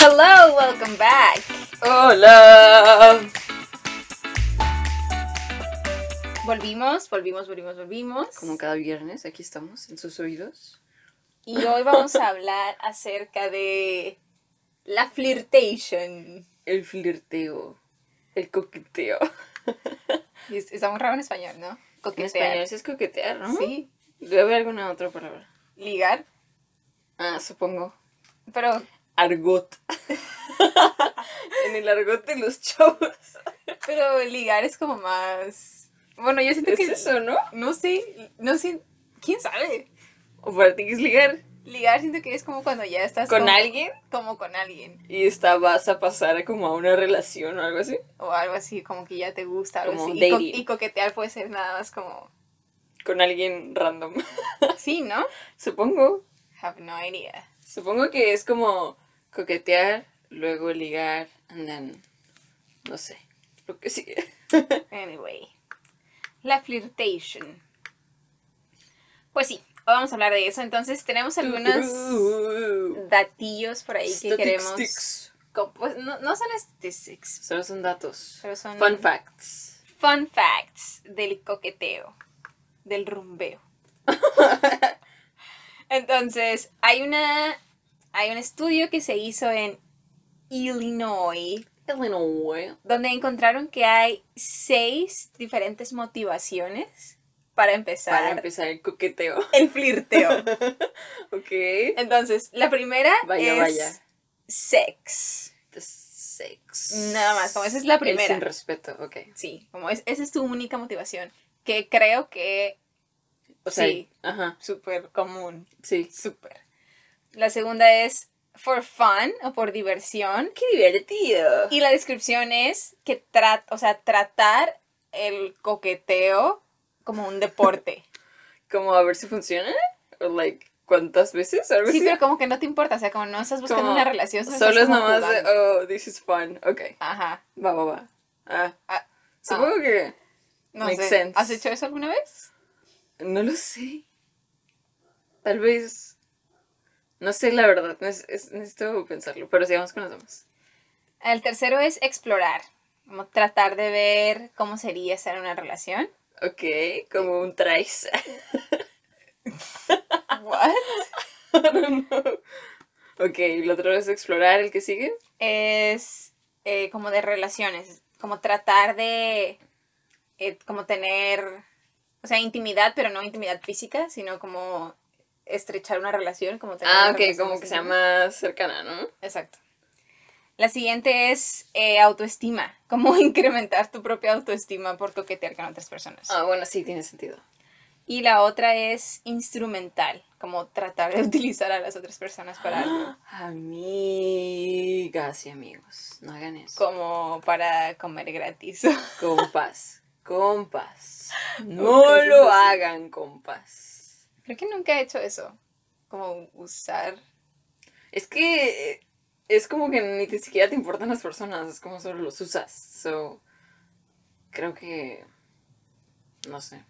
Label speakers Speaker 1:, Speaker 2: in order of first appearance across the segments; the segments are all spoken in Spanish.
Speaker 1: Hello, welcome back.
Speaker 2: Hola.
Speaker 1: Volvimos, volvimos, volvimos, volvimos.
Speaker 2: Como cada viernes, aquí estamos en sus oídos.
Speaker 1: Y hoy vamos a hablar acerca de la flirtation.
Speaker 2: El flirteo, el coqueteo.
Speaker 1: Y es- Está muy raro en español, ¿no?
Speaker 2: En español sí es coquetear, ¿no?
Speaker 1: Sí.
Speaker 2: Debe haber alguna otra palabra.
Speaker 1: Ligar.
Speaker 2: Ah, supongo.
Speaker 1: Pero,
Speaker 2: Argot. en el argot de los chavos.
Speaker 1: pero ligar es como más. Bueno, yo siento
Speaker 2: Es
Speaker 1: que.
Speaker 2: eso, ¿no?
Speaker 1: No sé, no sé. ¿Quién sabe?
Speaker 2: O para ti que es ligar
Speaker 1: Ligar siento que es como cuando ya estás
Speaker 2: con
Speaker 1: como-
Speaker 2: alguien
Speaker 1: Como con alguien.
Speaker 2: y esta vas a pasar como a una relación o algo así.
Speaker 1: O algo así, como que ya te gusta. Algo
Speaker 2: Como
Speaker 1: así. Y, co- y coquetear puede ser nada más como.
Speaker 2: Con alguien random.
Speaker 1: Sí, ¿no?
Speaker 2: supongo.
Speaker 1: Have no idea.
Speaker 2: Supongo que es como coquetear, luego ligar, and then, no sé, lo que sigue.
Speaker 1: Anyway. La flirtation. Pues sí, hoy vamos a hablar de eso. Entonces tenemos algunos
Speaker 2: Uh,
Speaker 1: datillos por ahí que queremos. Pues no, no son statistics,
Speaker 2: Solo son datos.
Speaker 1: pero son
Speaker 2: Fun facts.
Speaker 1: fun facts del coqueteo, del rumbeo. Entonces, hay una hay un estudio que se hizo en Illinois
Speaker 2: Illinois.
Speaker 1: donde encontraron que hay seis diferentes motivaciones para empezar
Speaker 2: Para empezar el coqueteo.
Speaker 1: el flirteo.
Speaker 2: Ok.
Speaker 1: Entonces, la primera
Speaker 2: Vaya,
Speaker 1: es
Speaker 2: vaya.
Speaker 1: sex.
Speaker 2: The sex.
Speaker 1: Nada más, como esa es la
Speaker 2: El
Speaker 1: primera.
Speaker 2: sin respeto, ok.
Speaker 1: Sí, como es, esa es tu única motivación, que creo que
Speaker 2: O sea,
Speaker 1: Sí.
Speaker 2: ajá,
Speaker 1: súper común,
Speaker 2: sí.
Speaker 1: súper. La segunda es for fun o por diversión.
Speaker 2: ¡Qué divertido!
Speaker 1: Y la descripción es que trata, o sea, tratar el coqueteo como un deporte.
Speaker 2: Como a ver si funciona. O like, ¿cuántas veces? Algo
Speaker 1: Sí,
Speaker 2: así.
Speaker 1: pero como que no te importa, o sea, como no estás buscando
Speaker 2: Como
Speaker 1: una relación, solo, estás
Speaker 2: es nomás de, oh, this is fun. Ok,
Speaker 1: Ajá.
Speaker 2: va, va, va. Ah,
Speaker 1: Ah,
Speaker 2: supongo que...
Speaker 1: no
Speaker 2: Makes
Speaker 1: sé.
Speaker 2: sense.
Speaker 1: ¿Has hecho eso alguna vez?
Speaker 2: No lo sé. Tal vez... No sé la verdad, es- necesito pensarlo, pero sigamos con los demás.
Speaker 1: El tercero es explorar, como tratar de ver cómo sería estar en una relación.
Speaker 2: Ok, como un trace.
Speaker 1: What?
Speaker 2: I don't know. Ok, el otro es explorar, el que sigue.
Speaker 1: Es eh, como de relaciones, como tratar de eh, como tener, o sea, intimidad, pero no intimidad física, sino como estrechar una relación, como tener
Speaker 2: Ah, ok, como que sea más cercana, ¿no?
Speaker 1: Exacto. La siguiente es eh, autoestima, como incrementar tu propia autoestima por coquetear con otras personas.
Speaker 2: Ah, bueno, sí, tiene sentido.
Speaker 1: Y la otra es instrumental, como tratar de utilizar a las otras personas para algo,
Speaker 2: Amigas y amigos, no hagan eso.
Speaker 1: como para comer gratis.
Speaker 2: Compas, compas. No lo hagan, compas.
Speaker 1: Creo que nunca he hecho eso, como usar.
Speaker 2: Es que eh, es como que ni siquiera te importan las personas, es como solo los usas. So, creo que. No sé.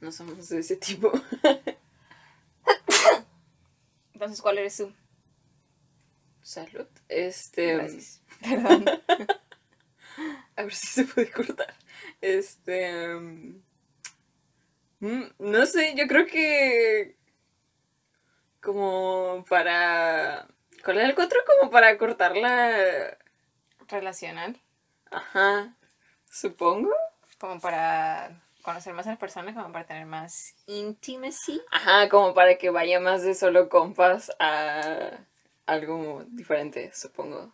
Speaker 2: No somos de ese tipo.
Speaker 1: Entonces, ¿cuál eres tú?
Speaker 2: Salud. Este.
Speaker 1: Gracias. Perdón.
Speaker 2: A ver si se puede cortar. Este. mm, No sé, yo creo que. Como para. ¿Cuál era el cuatro? Como para cortarla.
Speaker 1: Relacional,
Speaker 2: Ajá. Supongo.
Speaker 1: como para conocer más a las personas, como para tener más intimacy.
Speaker 2: Ajá, como para que vaya más de solo compas a algo diferente, supongo.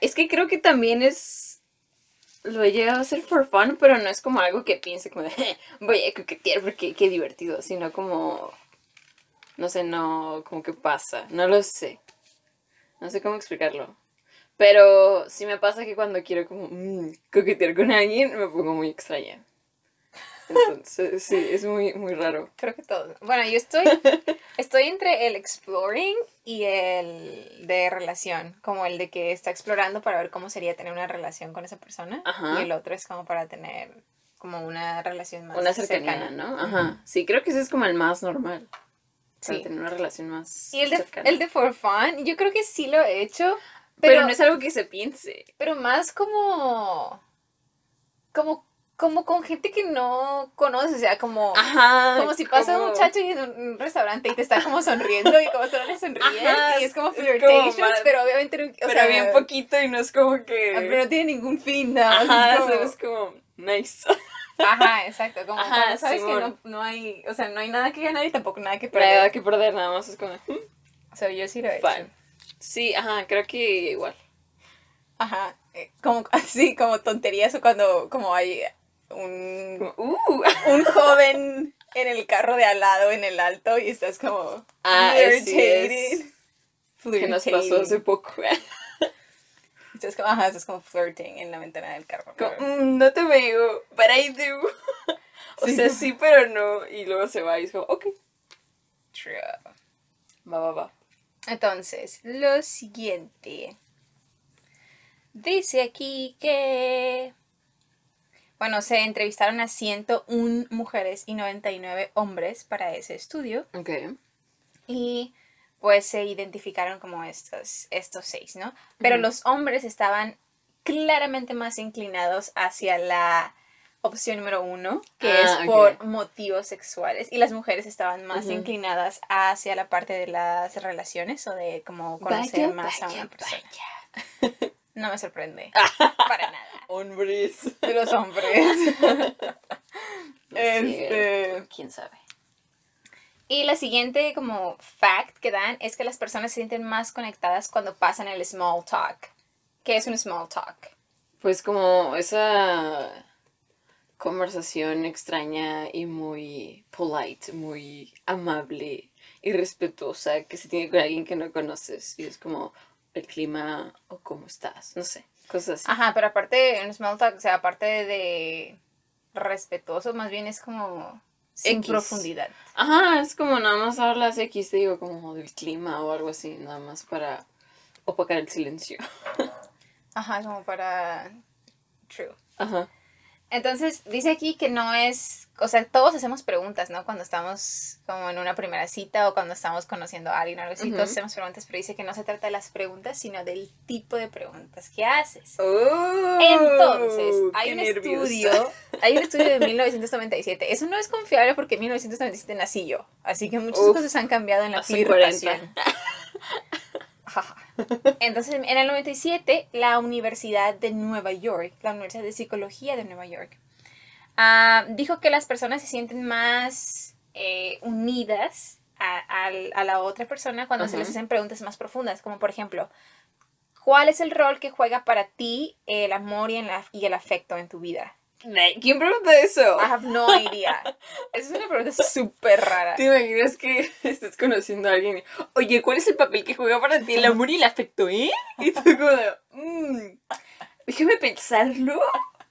Speaker 2: Es que creo que también es. Lo he llegado a hacer for fun, pero no es como algo que piense como de "Je, voy a coquetear porque qué divertido, sino como. No sé, no, como que pasa, no lo sé. No sé cómo explicarlo. Pero sí me pasa que cuando quiero como mm, coquetear con alguien me pongo muy extraña. Entonces, sí, es muy, muy raro.
Speaker 1: Creo que todo. Bueno, yo estoy, estoy entre el exploring y el de relación, como el de que está explorando para ver cómo sería tener una relación con esa persona
Speaker 2: Ajá.
Speaker 1: y el otro es como para tener como una relación más
Speaker 2: Una cercanía,
Speaker 1: cercana.
Speaker 2: ¿no? Ajá. Sí, creo que ese es como el más normal. Para
Speaker 1: Sí.
Speaker 2: tener una relación más
Speaker 1: Y el de,
Speaker 2: cercana.
Speaker 1: el de for fun, yo creo que sí lo he hecho,
Speaker 2: Pero,
Speaker 1: Pero-
Speaker 2: no es algo que se piense.
Speaker 1: Pero más como. Como, como con gente que no conoces, o sea, como.
Speaker 2: Ajá.
Speaker 1: Como si pasa un
Speaker 2: como-
Speaker 1: muchacho en un, un restaurante y te está como sonriendo y como solo le sonríes
Speaker 2: Ajá,
Speaker 1: y es como
Speaker 2: es como
Speaker 1: flirtations, pero obviamente no, o
Speaker 2: Pero
Speaker 1: sea,
Speaker 2: bien poquito y no es como que.
Speaker 1: ah, pero no tiene ningún fin, nada más
Speaker 2: Ajá,
Speaker 1: es como-
Speaker 2: es como nice.
Speaker 1: Ajá, exacto, como
Speaker 2: Ajá,
Speaker 1: cuando sabes que
Speaker 2: Simón.
Speaker 1: no, no hay, o sea, no hay nada que ganar y tampoco nada que perder.
Speaker 2: Nada que perder, nada más es como. "Mm,
Speaker 1: O sea, yo sí lo he hecho.
Speaker 2: Fine. Sí, ajá, creo que igual.
Speaker 1: Ajá, eh, como así, como tonterías o cuando como hay un,
Speaker 2: uh,
Speaker 1: un joven en el carro de al lado en el alto y estás como
Speaker 2: Ah, sí es. que nos pasó hace poco.
Speaker 1: Estás como, ajá, estás como flirting en la ventana del carro.
Speaker 2: Como, "Mm, no te veo, but I do. o
Speaker 1: Sí.
Speaker 2: sea, sí, pero no. Y luego se va y es como, ok,
Speaker 1: True.
Speaker 2: va, va, va.
Speaker 1: Entonces, lo siguiente. Dice aquí que... Bueno, se entrevistaron a 101 mujeres y 99 hombres para ese estudio
Speaker 2: Ok.
Speaker 1: y pues se identificaron como estos, estos seis, ¿no? Pero los hombres estaban claramente más inclinados hacia la opción número uno, que
Speaker 2: Ah,
Speaker 1: es por motivos sexuales, y las mujeres estaban más inclinadas hacia la parte de las relaciones o de como conocer
Speaker 2: Vaya,
Speaker 1: más a una persona.
Speaker 2: vaya.
Speaker 1: No me sorprende, para nada.
Speaker 2: Hombres.
Speaker 1: De los hombres. Este,
Speaker 2: ¿Quién sabe?
Speaker 1: Y la siguiente como fact que dan es que las personas se sienten más conectadas cuando pasan el small talk. ¿Qué es un small talk?
Speaker 2: Pues como esa conversación extraña y muy polite, muy amable y respetuosa que se tiene con alguien que no conoces. Y es como el clima o cómo estás, no sé, cosas así.
Speaker 1: Ajá, pero aparte un small talk, o sea, aparte de respetuoso, más bien es como sin
Speaker 2: X.
Speaker 1: profundidad.
Speaker 2: Ajá, es como nada más hablas X, te digo, como del clima o algo así, nada más para opacar el silencio.
Speaker 1: Ajá, como para... True.
Speaker 2: Ajá.
Speaker 1: Entonces, dice aquí que no es, o sea, todos hacemos preguntas, ¿no? Cuando estamos como en una primera cita o cuando estamos conociendo a alguien o algo así, todos hacemos preguntas, pero dice que no se trata de las preguntas, sino del tipo de preguntas que haces.
Speaker 2: Oh,
Speaker 1: Entonces, hay un
Speaker 2: nerviosa.
Speaker 1: estudio, hay un estudio de 1997. Eso no es confiable porque en 1997 nací yo, así que muchas
Speaker 2: Uf,
Speaker 1: cosas han cambiado en la flirtación. Jaja. Entonces, en el 97, la Universidad de Nueva York, la Universidad de Psicología de Nueva York, ah, dijo que las personas se sienten más eh, unidas a, la otra persona cuando se les hacen preguntas más profundas, como por ejemplo, ¿cuál es el rol que juega para ti el amor y el afecto en tu vida?
Speaker 2: ¿Quién pregunta eso?
Speaker 1: I have no idea. Esa es una pregunta súper rara.
Speaker 2: ¿Te imaginas que estás conociendo a alguien y, oye, ¿cuál es el papel que juega para ti el amor y el afecto, eh? Y tú como de, "Mm, déjame pensarlo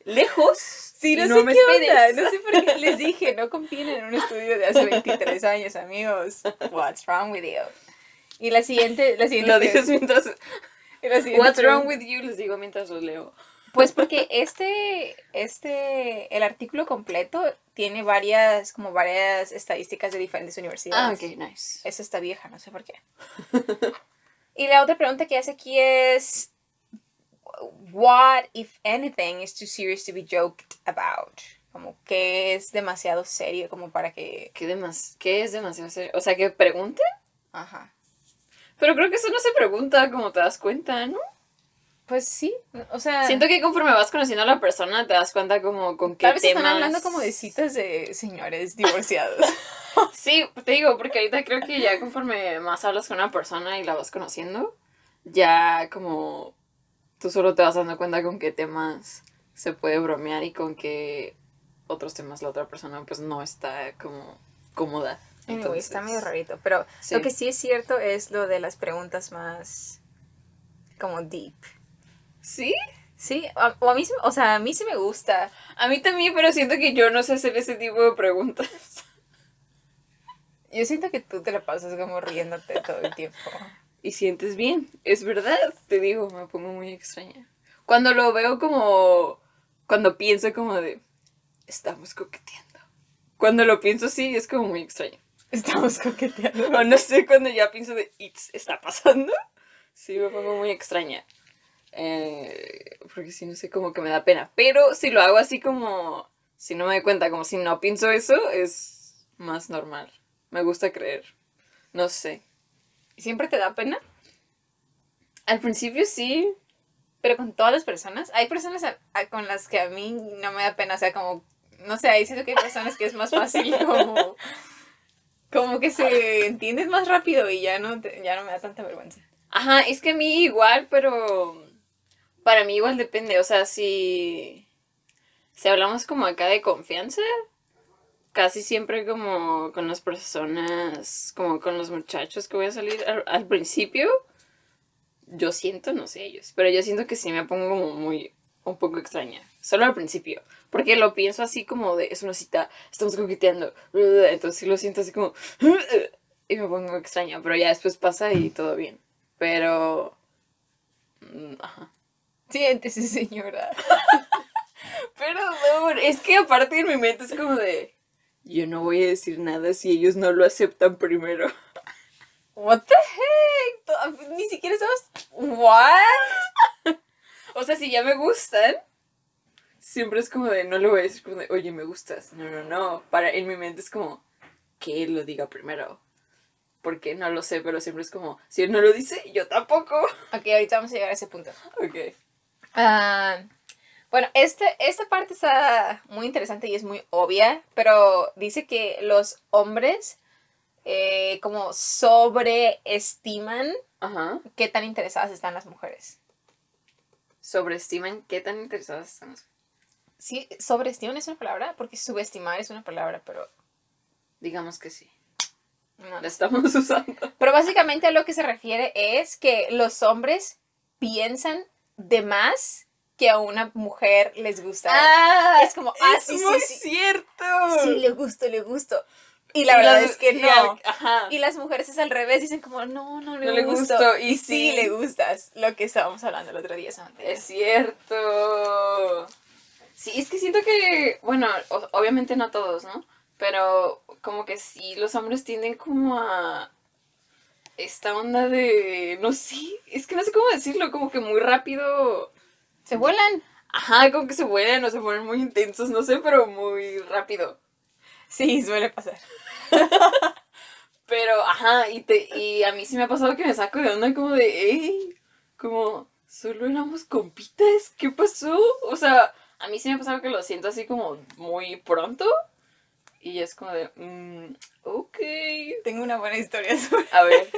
Speaker 2: lejos.
Speaker 1: Sí,
Speaker 2: y
Speaker 1: no, sé
Speaker 2: me
Speaker 1: qué
Speaker 2: esperes".
Speaker 1: onda. No sé por qué les dije, no confíen en un estudio de hace 23 años, amigos. What's wrong with you? Y la siguiente, la siguiente.
Speaker 2: Lo dices mientras,
Speaker 1: la siguiente
Speaker 2: what's wrong with you, les digo mientras lo leo.
Speaker 1: Pues porque este, este, el artículo completo tiene varias, como varias estadísticas de diferentes
Speaker 2: Ah,
Speaker 1: universidades.
Speaker 2: ok, nice.
Speaker 1: Esa está vieja, no sé por qué. y la otra pregunta que hace aquí es, what, if anything, is too serious to be joked about? Como que es demasiado serio como para que...
Speaker 2: ¿Qué, demas ¿Qué es demasiado serio? O sea, que pregunte.
Speaker 1: Ajá.
Speaker 2: Pero creo que eso no se pregunta como te das cuenta, ¿no?
Speaker 1: Pues sí, o sea...
Speaker 2: Siento que conforme vas conociendo a la persona te das cuenta como con qué
Speaker 1: Tal vez
Speaker 2: temas...
Speaker 1: están hablando como de citas de señores divorciados.
Speaker 2: Sí, te digo, porque ahorita creo que ya conforme más hablas con una persona y la vas conociendo, ya como tú solo te vas dando cuenta con qué temas se puede bromear y con qué otros temas la otra persona pues no está como cómoda.
Speaker 1: Anyway, está
Speaker 2: Entonces,
Speaker 1: medio rarito, pero
Speaker 2: sí.
Speaker 1: lo que sí es cierto es lo de las preguntas más como deep.
Speaker 2: Sí,
Speaker 1: Sí, a- o a mí, o sea, a mí sí me gusta.
Speaker 2: a mí también, pero siento que yo no sé hacer ese tipo de preguntas.
Speaker 1: Yo siento que tú te la pasas como riéndote todo el tiempo.
Speaker 2: Y sientes bien, es verdad, te digo, me pongo muy extraña. Cuando lo veo como, cuando pienso como de, estamos coqueteando. Cuando lo pienso así, es como muy extraño.
Speaker 1: Estamos coqueteando.
Speaker 2: O no sé, cuando ya pienso de, it's, ¿está pasando? Sí, me pongo muy extraña. Eh, porque si no sé, como que me da pena. Pero si lo hago así como, si no me doy cuenta, como si no pienso eso, es más normal. Me gusta creer. No sé.
Speaker 1: ¿Siempre te da pena?
Speaker 2: Al principio sí.
Speaker 1: Pero con todas las personas. Hay personas a- a- con las que a mí no me da pena. O sea, como, no sé, ahí siento que hay personas que es más fácil como... Como que se entiendes más rápido y ya no, te- ya no me da tanta vergüenza.
Speaker 2: Ajá, es que a mí igual, pero para mí igual depende. O sea, si, si hablamos como acá de confianza, casi siempre como con las personas, como con los muchachos que voy a salir al, principio, yo siento, no sé ellos, pero yo siento que sí me pongo como muy, un poco extraña. Solo al principio. Porque lo pienso así como de, es una cita, estamos coqueteando. Entonces sí lo siento así como, y me pongo extraña. Pero ya después pasa y todo bien. Pero. mm, Ajá.
Speaker 1: Siéntese, señora.
Speaker 2: Perdón, es que aparte en mi mente es como de. Yo no voy a decir nada si ellos no lo aceptan primero.
Speaker 1: What the heck? To- Ni siquiera estamos... What?
Speaker 2: O sea, si ya me gustan, siempre es como de. No le voy a decir como de, oye, me gustas. No, no, no. Para, en mi mente es como que él lo diga primero. Porque no lo sé, pero siempre es como, si él no lo dice, yo tampoco.
Speaker 1: Ok, ahorita vamos a llegar a ese punto.
Speaker 2: Ok.
Speaker 1: Ah, bueno, este, esta parte está muy interesante y es muy obvia, pero dice que los hombres eh, como sobreestiman
Speaker 2: Ajá.
Speaker 1: qué tan interesadas están las mujeres.
Speaker 2: Sobreestiman qué tan interesadas están las
Speaker 1: Sí, sobreestiman es una palabra, porque subestimar es una palabra, pero
Speaker 2: Digamos que sí.
Speaker 1: no.
Speaker 2: La estamos usando.
Speaker 1: Pero básicamente a lo que se refiere es que los hombres piensan de más que a una mujer les gusta.
Speaker 2: Ah,
Speaker 1: Es como, ah, sí, sí,
Speaker 2: muy
Speaker 1: sí.
Speaker 2: cierto.
Speaker 1: sí, le gusto, le gusto. Y la verdad es que no.
Speaker 2: al- Ajá.
Speaker 1: Y las mujeres es al revés, dicen como, no, no le
Speaker 2: No le
Speaker 1: gusto.
Speaker 2: gusto,
Speaker 1: Y
Speaker 2: y
Speaker 1: sí
Speaker 2: sí.
Speaker 1: le gustas, lo que estábamos hablando el otro día. Samantha.
Speaker 2: Es cierto. Sí, es que siento que, bueno, o- obviamente no todos, ¿no? Pero como que sí, los hombres tienden como a esta onda de, no sé, es que no sé cómo decirlo, como que muy rápido.
Speaker 1: Se vuelan.
Speaker 2: Ajá, como que se vuelan o se ponen muy intensos, no sé, pero muy rápido.
Speaker 1: Sí, suele pasar.
Speaker 2: Pero, ajá, y, te, y a mí sí me ha pasado que me saco de onda como de, hey, como, solo éramos compitas, ¿qué pasó? O sea, a mí sí me ha pasado que lo siento así como muy pronto. Y es como de, mm, ok.
Speaker 1: Tengo una buena historia sobre...
Speaker 2: A ver,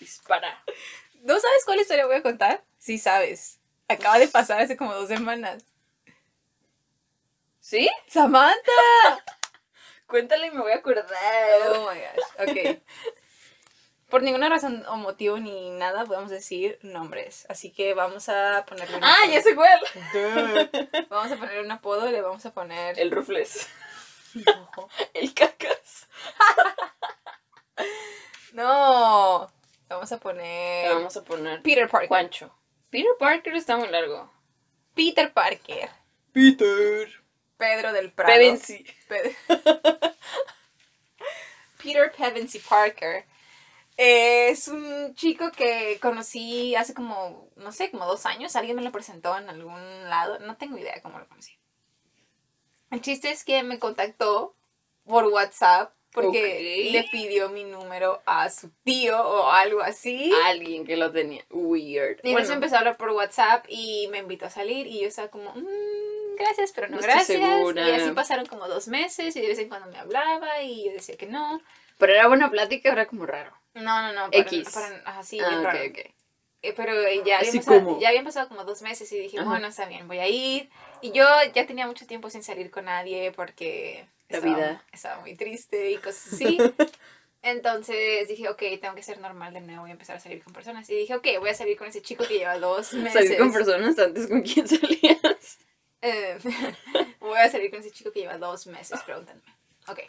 Speaker 2: dispara.
Speaker 1: ¿No sabes cuál historia voy a contar? Sí sabes. Acaba de pasar hace como dos semanas.
Speaker 2: ¿Sí?
Speaker 1: ¡Samantha!
Speaker 2: Cuéntale y me voy a acordar.
Speaker 1: Oh my gosh. Ok. Por ninguna razón o motivo ni nada podemos decir nombres. Así que vamos a ponerle un
Speaker 2: Ah,
Speaker 1: apodo.
Speaker 2: ya sé cuál.
Speaker 1: Vamos a ponerle un apodo y le vamos a poner...
Speaker 2: El rufles. El cacas.
Speaker 1: No. Vamos a poner...
Speaker 2: Le vamos a poner
Speaker 1: Peter Parker.
Speaker 2: Juancho. Peter Parker está muy largo.
Speaker 1: Peter Parker.
Speaker 2: Peter.
Speaker 1: Pedro del Prado.
Speaker 2: Pevensey.
Speaker 1: Pe- Peter Pevensey Parker. Es un chico que conocí hace como, no sé, como dos años. Alguien me lo presentó en algún lado. No tengo idea cómo lo conocí. El chiste es que me contactó por WhatsApp porque le pidió mi número a su tío o algo así.
Speaker 2: Alguien que lo tenía. Weird.
Speaker 1: Y entonces empezó a hablar por WhatsApp y me invitó a salir y yo estaba como, "Mm, gracias, pero no, gracias.
Speaker 2: segura.
Speaker 1: Y así pasaron como dos meses y de vez en cuando me hablaba y yo decía que no.
Speaker 2: Pero era buena plática, era como raro.
Speaker 1: No, no, no. Para,
Speaker 2: X.
Speaker 1: para- así,
Speaker 2: ah,
Speaker 1: bien
Speaker 2: ok,
Speaker 1: raro.
Speaker 2: ok.
Speaker 1: Eh, pero eh, ya,
Speaker 2: Así
Speaker 1: habían pasado,
Speaker 2: como-
Speaker 1: ya habían pasado como dos meses y dije,
Speaker 2: Ajá.
Speaker 1: bueno, está bien, voy a ir. Y yo ya tenía mucho tiempo sin salir con nadie porque
Speaker 2: La
Speaker 1: estaba,
Speaker 2: vida.
Speaker 1: estaba muy triste y cosas así. Entonces dije, ok, tengo que ser normal de nuevo, voy a empezar a salir con personas. Y dije, ok, voy a salir con ese chico que lleva dos meses.
Speaker 2: Salir con personas antes con quién salías.
Speaker 1: Eh, voy a salir con ese chico que lleva dos meses preguntándome. Ok.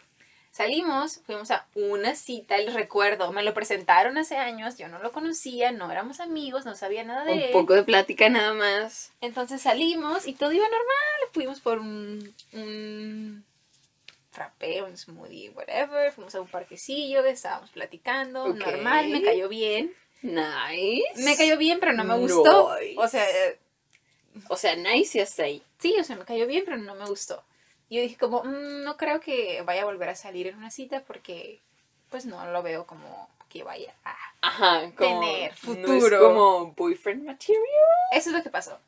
Speaker 1: Salimos, fuimos a una cita, el recuerdo, me lo presentaron hace años, yo no lo conocía, no éramos amigos, no sabía nada de
Speaker 2: Un
Speaker 1: él.
Speaker 2: poco de plática nada más.
Speaker 1: Entonces salimos y todo iba normal, fuimos por un, un frappé, un smoothie, whatever, fuimos a un parquecillo, estábamos platicando, normal, me cayó bien.
Speaker 2: Nice.
Speaker 1: Me cayó bien, pero no me gustó.
Speaker 2: Nice.
Speaker 1: O sea, eh,
Speaker 2: O sea, nice y hasta ahí.
Speaker 1: Sí, o sea, me cayó bien, pero no me gustó. Y yo dije como, "Mm, no creo que vaya a volver a salir en una cita porque pues no lo veo como que vaya a...
Speaker 2: Ajá, como.
Speaker 1: Tener
Speaker 2: No es
Speaker 1: futuro.
Speaker 2: como boyfriend material.
Speaker 1: Eso es lo que pasó.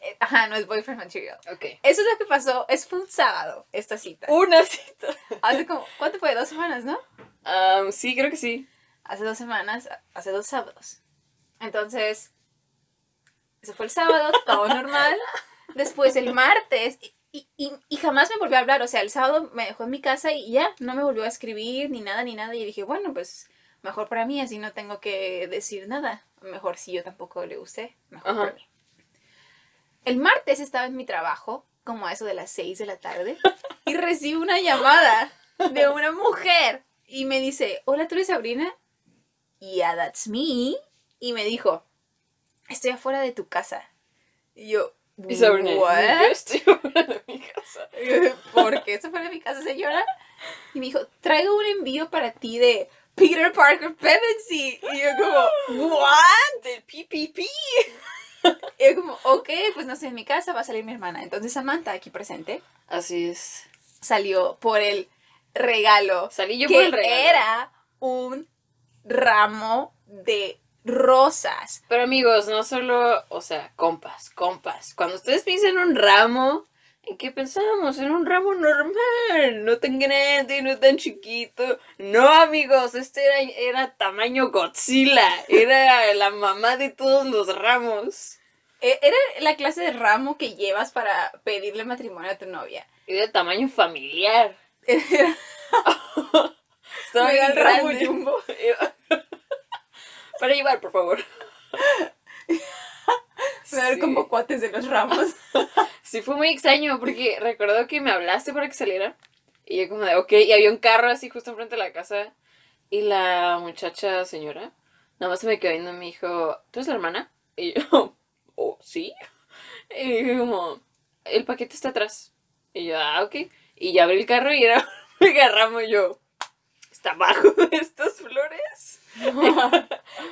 Speaker 1: Eh, Ajá, no es boyfriend material.
Speaker 2: Ok.
Speaker 1: Eso es lo que pasó. Es fue un sábado, esta cita.
Speaker 2: Una cita.
Speaker 1: Hace como, ¿cuánto fue? Dos semanas, ¿no?
Speaker 2: Um, sí, creo que sí.
Speaker 1: Hace dos semanas, hace dos sábados. Entonces, eso fue el sábado, todo normal. Después el martes, y, y, y jamás me volvió a hablar. O sea, el sábado me dejó en mi casa y ya, no me volvió a escribir ni nada, ni nada. Y dije, bueno, pues mejor para mí, así no tengo que decir nada. Mejor si yo tampoco le gusté, mejor
Speaker 2: Ajá.
Speaker 1: para mí. El martes estaba en mi trabajo, como a eso de las 6 de la tarde, y recibo una llamada de una mujer y me dice, hola, ¿tú eres Sabrina? Yeah, that's me. Y me dijo, estoy afuera de tu casa. Y yo,
Speaker 2: Y Sabrina,
Speaker 1: "What?"
Speaker 2: yo estoy fuera de mi casa.
Speaker 1: ¿Por qué se fue de mi casa, señora? Y me dijo, traigo un envío para ti de Peter Parker Pevensey. Y yo como, ¿what?
Speaker 2: Del PPP.
Speaker 1: Y yo como, ok, pues no estoy en mi casa, va a salir mi hermana. Entonces Samantha, aquí presente,
Speaker 2: Así es.
Speaker 1: salió por el regalo.
Speaker 2: Salí yo
Speaker 1: que
Speaker 2: por el regalo.
Speaker 1: era un ramo de rosas.
Speaker 2: Pero amigos, no solo, o sea, compas, compas. Cuando ustedes piensan en un ramo, ¿en qué pensamos? En un ramo normal, no tan grande, no tan chiquito. No, amigos, este era, era tamaño Godzilla. Era la mamá de todos los ramos.
Speaker 1: E- Era la clase de ramo que llevas para pedirle matrimonio a tu novia.
Speaker 2: Era de tamaño familiar.
Speaker 1: Era
Speaker 2: Estaba
Speaker 1: el ramo jumbo.
Speaker 2: Para llevar, por favor.
Speaker 1: ver
Speaker 2: Sí.
Speaker 1: como cuates de los ramos.
Speaker 2: Sí, fue muy extraño porque recuerdo que me hablaste para que saliera. Y yo como de, ok, y había un carro así justo enfrente de la casa. Y la muchacha, señora, nada más se me quedó viendo y me dijo, ¿tú eres la hermana? Y yo, oh, sí. Y dije como, el paquete está atrás. Y yo, ah, ok. Y ya abrí el carro y era un ramo y yo, ¿está abajo de estas flores?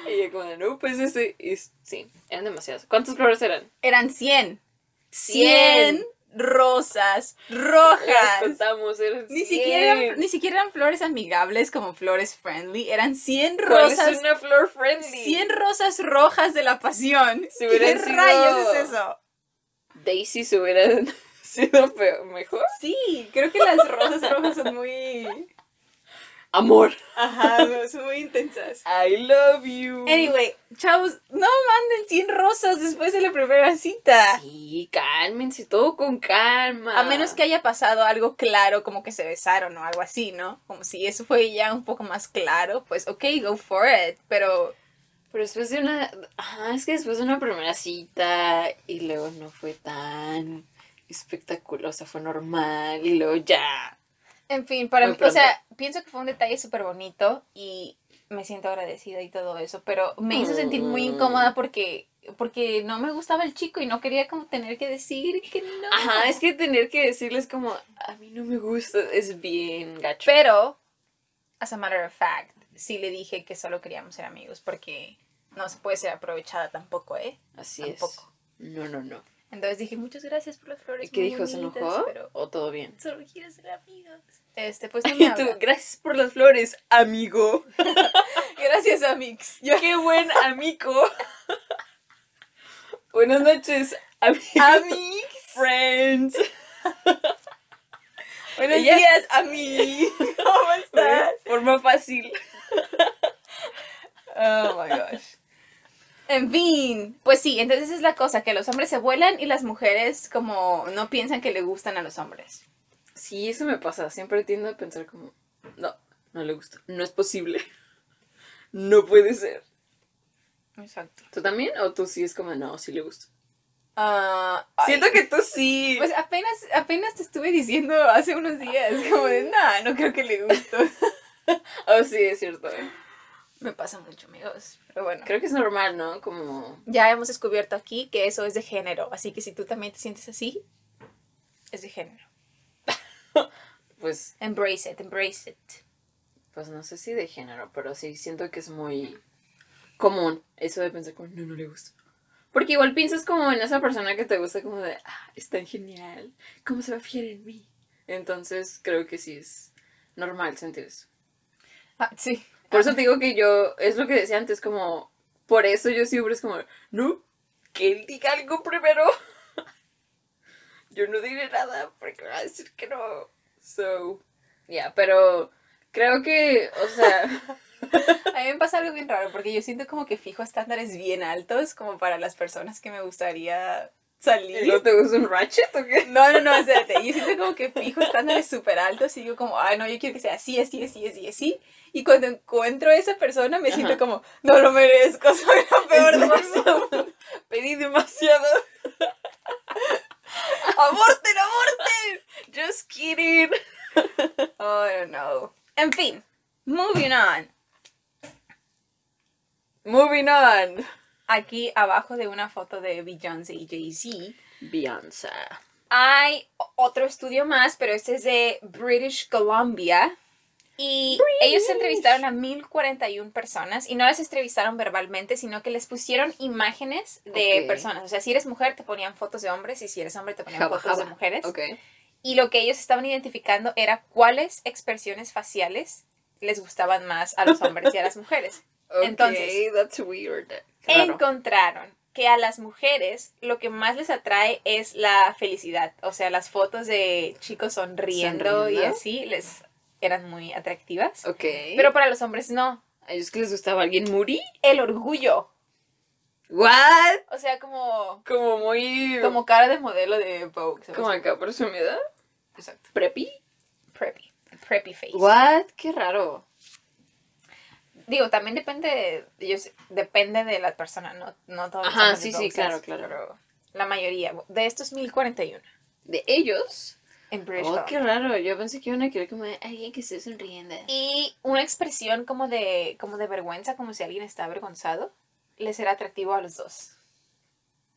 Speaker 2: Y yo como de, no, pues ese. Y sí, eran demasiadas. ¿Cuántas flores eran?
Speaker 1: Eran 100.
Speaker 2: 100
Speaker 1: 100 rosas rojas.
Speaker 2: contamos, eran
Speaker 1: Ni siquiera, eran,
Speaker 2: 100.
Speaker 1: ni siquiera eran flores amigables como flores friendly. Eran 100
Speaker 2: ¿Cuál
Speaker 1: rosas.
Speaker 2: es una flor friendly?
Speaker 1: 100 rosas rojas de la pasión.
Speaker 2: Si hubieran
Speaker 1: ¿Qué
Speaker 2: sido-
Speaker 1: rayos es eso?
Speaker 2: Daisy se hubiera sido peor, mejor.
Speaker 1: Sí, creo que las rosas rojas son muy.
Speaker 2: Amor.
Speaker 1: Ajá, son muy intensas.
Speaker 2: I love you.
Speaker 1: Anyway, chavos, no manden 100 rosas después de la primera cita.
Speaker 2: Sí, cálmense, todo con calma.
Speaker 1: A menos que haya pasado algo claro, como que se besaron o algo así, ¿no? Como si eso fue ya un poco más claro, pues ok, go for it. Pero
Speaker 2: Pero después de una. Ajá, es que después de una primera cita y luego no fue tan espectacular, o sea, fue normal y luego ya.
Speaker 1: En fin, para
Speaker 2: Muy
Speaker 1: mí, o sea, pienso que fue un detalle súper bonito y me siento agradecida y todo eso, pero me hizo sentir muy
Speaker 2: Mm.
Speaker 1: incómoda porque, porque no me gustaba el chico y no quería como tener que decir que no.
Speaker 2: Ajá, es que tener que decirles como, a mí no me gusta, es bien gacho.
Speaker 1: Pero, as a matter of fact, sí le dije que solo queríamos ser amigos porque no se puede ser aprovechada tampoco, ¿eh?
Speaker 2: Así
Speaker 1: tampoco.
Speaker 2: es. No, no, no.
Speaker 1: Entonces dije, muchas gracias por las flores.
Speaker 2: ¿Qué
Speaker 1: muy
Speaker 2: dijo? ¿Se enojó?
Speaker 1: Pero
Speaker 2: ¿O todo bien?
Speaker 1: solo quiero ser amigos. Este, pues no me
Speaker 2: Y tú, gracias por las flores, amigo.
Speaker 1: Gracias, Amix. Yo,
Speaker 2: Qué buen amigo. Buenas noches, amigos.
Speaker 1: Amix.
Speaker 2: Friends.
Speaker 1: Buenos días, Ami. ¿Cómo estás?
Speaker 2: Forma fácil.
Speaker 1: Oh my gosh. En fin, pues sí, entonces es la cosa, que los hombres se vuelan y las mujeres como no piensan que le gustan a los hombres.
Speaker 2: Sí, eso me pasa. Siempre tiendo a pensar como, no, no le gusta. No es posible. No puede ser.
Speaker 1: Exacto.
Speaker 2: ¿Tú también? ¿O tú sí es como, no, sí le gusta?
Speaker 1: Ah,
Speaker 2: Siento que tú sí.
Speaker 1: Pues apenas, apenas te estuve diciendo hace unos días, como de, no, no creo que le gusto.
Speaker 2: Oh, sí, es cierto.
Speaker 1: Me pasa mucho, amigos. Pero bueno.
Speaker 2: Creo que es normal, ¿no? Como...
Speaker 1: Ya hemos descubierto aquí que eso es de género, así que si tú también te sientes así, es de género.
Speaker 2: Pues,
Speaker 1: Embrace it, embrace it.
Speaker 2: pues no sé si de género, pero sí siento que es muy común eso de pensar como, no, no le gusta. Porque igual piensas como en esa persona que te gusta, como de, ah, es tan genial, ¿cómo se va a fijar en mí? Entonces creo que sí es normal sentir eso.
Speaker 1: Ah, sí.
Speaker 2: Por eso te digo que yo, es lo que decía antes, como, por eso yo siempre es como, no, que él diga algo primero. yo no diré nada porque va a decir que no. So, yeah, pero creo que, o sea,
Speaker 1: A mí me pasa algo bien raro porque yo siento como que fijo estándares bien altos como para las personas que me gustaría salir.
Speaker 2: ¿no te gusta un ratchet o qué?
Speaker 1: No, no, no, espérate. Yo siento como que fijo estándares súper altos y digo como, ay, no, yo quiero que sea así, así, así, así, así. Y cuando encuentro a esa persona me siento como, no lo merezco, soy la peor del
Speaker 2: demasiado. Pedí demasiado.
Speaker 1: ¡Aborten, aborten!
Speaker 2: Just kidding.
Speaker 1: Oh, no. En fin, moving on.
Speaker 2: Moving on.
Speaker 1: Aquí abajo de una foto de Beyoncé y Jay-Z
Speaker 2: Beyoncé.
Speaker 1: hay otro estudio más, pero este es de British Columbia. Y ellos entrevistaron a 1041 personas y no las entrevistaron verbalmente, sino que les pusieron imágenes de personas. O sea, si eres mujer te ponían fotos de hombres y si eres hombre te ponían fotos de mujeres.
Speaker 2: Ok.
Speaker 1: Y lo que ellos estaban identificando era cuáles expresiones faciales les gustaban más a los hombres y a las mujeres. Entonces,
Speaker 2: Ok, that's weird. Claro.
Speaker 1: encontraron que a las mujeres lo que más les atrae es la felicidad. O sea, las fotos de chicos sonriendo, y así les eran muy atractivas.
Speaker 2: Ok.
Speaker 1: Pero para los hombres no.
Speaker 2: ¿A ellos que les gustaba alguien moody?
Speaker 1: El orgullo.
Speaker 2: What?
Speaker 1: O sea, como,
Speaker 2: Como muy...
Speaker 1: como cara de modelo de Vogue.
Speaker 2: Como acá presumida.
Speaker 1: Exacto.
Speaker 2: Preppy.
Speaker 1: Preppy. Preppy face.
Speaker 2: What? Qué raro.
Speaker 1: Digo, también depende de, yo sé- depende de la persona, no, no todos los
Speaker 2: Ajá, sí, sí, claro, claro.
Speaker 1: Pero la mayoría. De estos 1041
Speaker 2: ¿De ellos?
Speaker 1: en British
Speaker 2: Oh, qué raro. Yo pensé que iban a querer como alguien que esté sonriendo.
Speaker 1: Y una expresión como de, como de vergüenza, como si alguien está avergonzado, les será atractivo a los dos.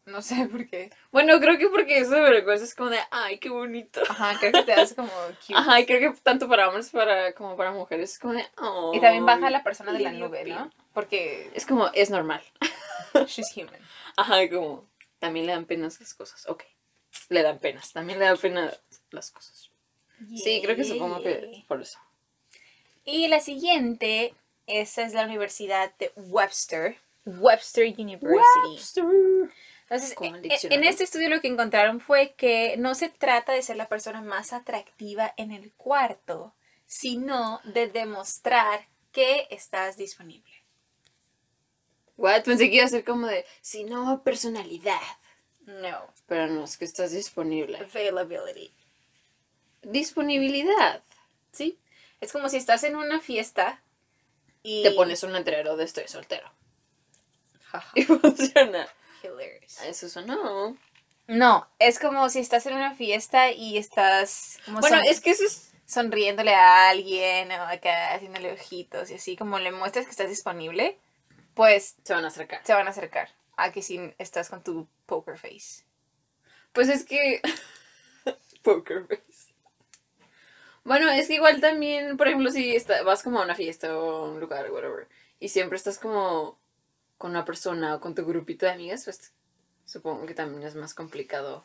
Speaker 1: No sé por qué.
Speaker 2: Bueno, creo que porque eso de vergüenza es como de, ay, qué bonito.
Speaker 1: Ajá, creo que te hace como cute.
Speaker 2: Ajá, y creo que tanto para hombres para, como para mujeres es como de, oh.
Speaker 1: Y también baja la persona de la nube. ¿no? Porque
Speaker 2: Es como, es normal.
Speaker 1: she's human.
Speaker 2: Ajá, como, también le dan penas las cosas. Ok. Le dan penas, también le dan pena las cosas. Sí, creo que supongo que por eso.
Speaker 1: Y la siguiente, esa es la Universidad de Webster. Webster University. Entonces, e- e- en este estudio lo que encontraron fue que no se trata de ser la persona más atractiva en el cuarto, sino de demostrar que estás disponible.
Speaker 2: What? Pensé que iba a ser como de, si no, personalidad.
Speaker 1: No.
Speaker 2: Pero no, es que estás disponible.
Speaker 1: Availability.
Speaker 2: Disponibilidad.
Speaker 1: ¿Sí? Es como si estás en una fiesta y...
Speaker 2: Te pones un letrero de estoy soltero. Y funciona.
Speaker 1: Hilarious.
Speaker 2: Eso sonó.
Speaker 1: No, es como si estás en una fiesta y estás como
Speaker 2: Bueno, es que eso es.
Speaker 1: sonriéndole a alguien o acá haciéndole ojitos y así, como le muestras que estás disponible, pues
Speaker 2: Se van a acercar.
Speaker 1: se van a acercar a que si estás con tu poker face.
Speaker 2: Pues es que. Poker face. Bueno, es que igual también, por ejemplo, si está- vas como a una fiesta o a un lugar, whatever, y siempre estás como con una persona o con tu grupito de amigas, pues supongo que también es más complicado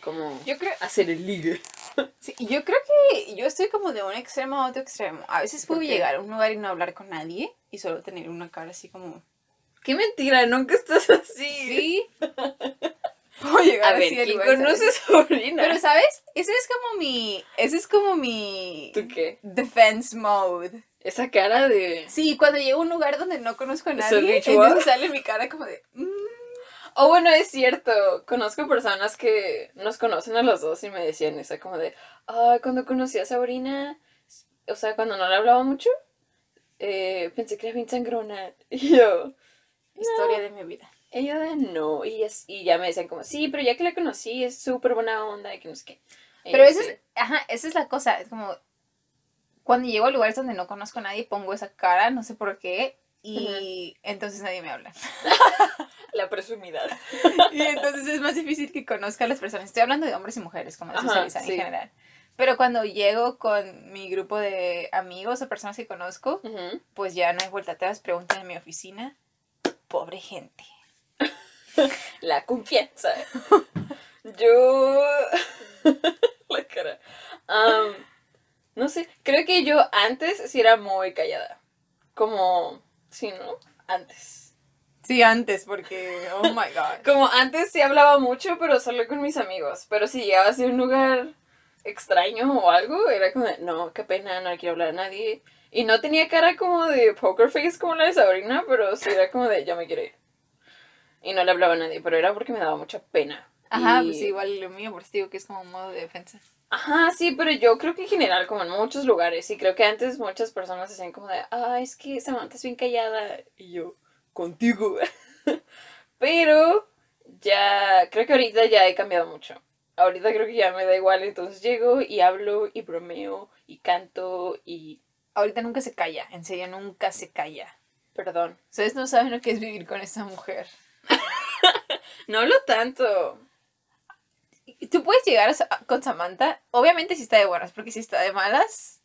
Speaker 2: como
Speaker 1: Yo creo,
Speaker 2: hacer el ligue.
Speaker 1: sí, yo creo que yo estoy como de un extremo a otro extremo. A veces
Speaker 2: ¿Por
Speaker 1: puedo llegar a un lugar y no hablar con nadie y solo tener una cara así como...
Speaker 2: ¡Qué mentira! Nunca estás así.
Speaker 1: Sí. puedo llegar
Speaker 2: A ver,
Speaker 1: así
Speaker 2: ¿quién.
Speaker 1: Pero, ¿sabes? Ese es como mi... Ese es como mi...
Speaker 2: ¿Tú qué?
Speaker 1: Defense mode.
Speaker 2: Esa cara de...
Speaker 1: Sí, cuando llego a un lugar donde no conozco a
Speaker 2: ¿Es
Speaker 1: nadie, entonces sale mi cara como de... "Mm".
Speaker 2: Oh, bueno, es cierto. Conozco personas que nos conocen a los dos y me decían eso, como de, ay, cuando conocí a Sabrina, o sea, cuando no le hablaba mucho, eh, pensé que era bien sangrona. Y yo,
Speaker 1: Historia de mi vida.
Speaker 2: ella de no. Y, es- y ya me decían como, sí, pero ya que la conocí, es súper buena onda y que no sé qué.
Speaker 1: Pero esa
Speaker 2: "Sí".
Speaker 1: es, ajá, esa es la cosa, es como... Cuando llego a lugares donde no conozco a nadie, pongo esa cara, no sé por qué, y entonces nadie me habla.
Speaker 2: La presumida.
Speaker 1: y entonces es más difícil que conozca a las personas. Estoy hablando de hombres y mujeres, como
Speaker 2: Ajá,
Speaker 1: socializar
Speaker 2: sí.
Speaker 1: en general. Pero cuando llego con mi grupo de amigos o personas que conozco,
Speaker 2: Ujú.
Speaker 1: pues ya no hay vuelta atrás, preguntan en mi oficina. Pobre gente.
Speaker 2: La confianza. Yo. la cara. Am, no sé, creo que yo antes sí era muy callada. Como. Sí, ¿no? Antes.
Speaker 1: Sí, antes, porque, oh my god.
Speaker 2: Como antes sí hablaba mucho, pero solo con mis amigos. Pero si llegaba a ser un lugar extraño o algo, era como de, no, qué pena, no le quiero hablar a nadie. Y no tenía cara como de poker face como la de Sabrina, pero sí era como de, ya me quiero ir. Y no le hablaba a nadie, pero era porque me daba mucha pena.
Speaker 1: Ajá,
Speaker 2: Y-
Speaker 1: pues igual lo mío, por eso digo que es como un modo de defensa.
Speaker 2: Ajá, sí, pero yo creo que en general, como en muchos lugares, y creo que antes muchas personas decían como de, ah, es que Samantha es bien callada, y yo, contigo. pero ya, creo que ahorita ya he cambiado mucho. Ahorita creo que ya me da igual, entonces llego y hablo y bromeo y canto y,
Speaker 1: Ahorita nunca se calla, en serio, nunca se calla.
Speaker 2: perdón.
Speaker 1: Ustedes no saben lo que es vivir con esta mujer.
Speaker 2: No hablo tanto.
Speaker 1: Tú puedes llegar a con Samantha, obviamente si está de buenas, porque si está de malas,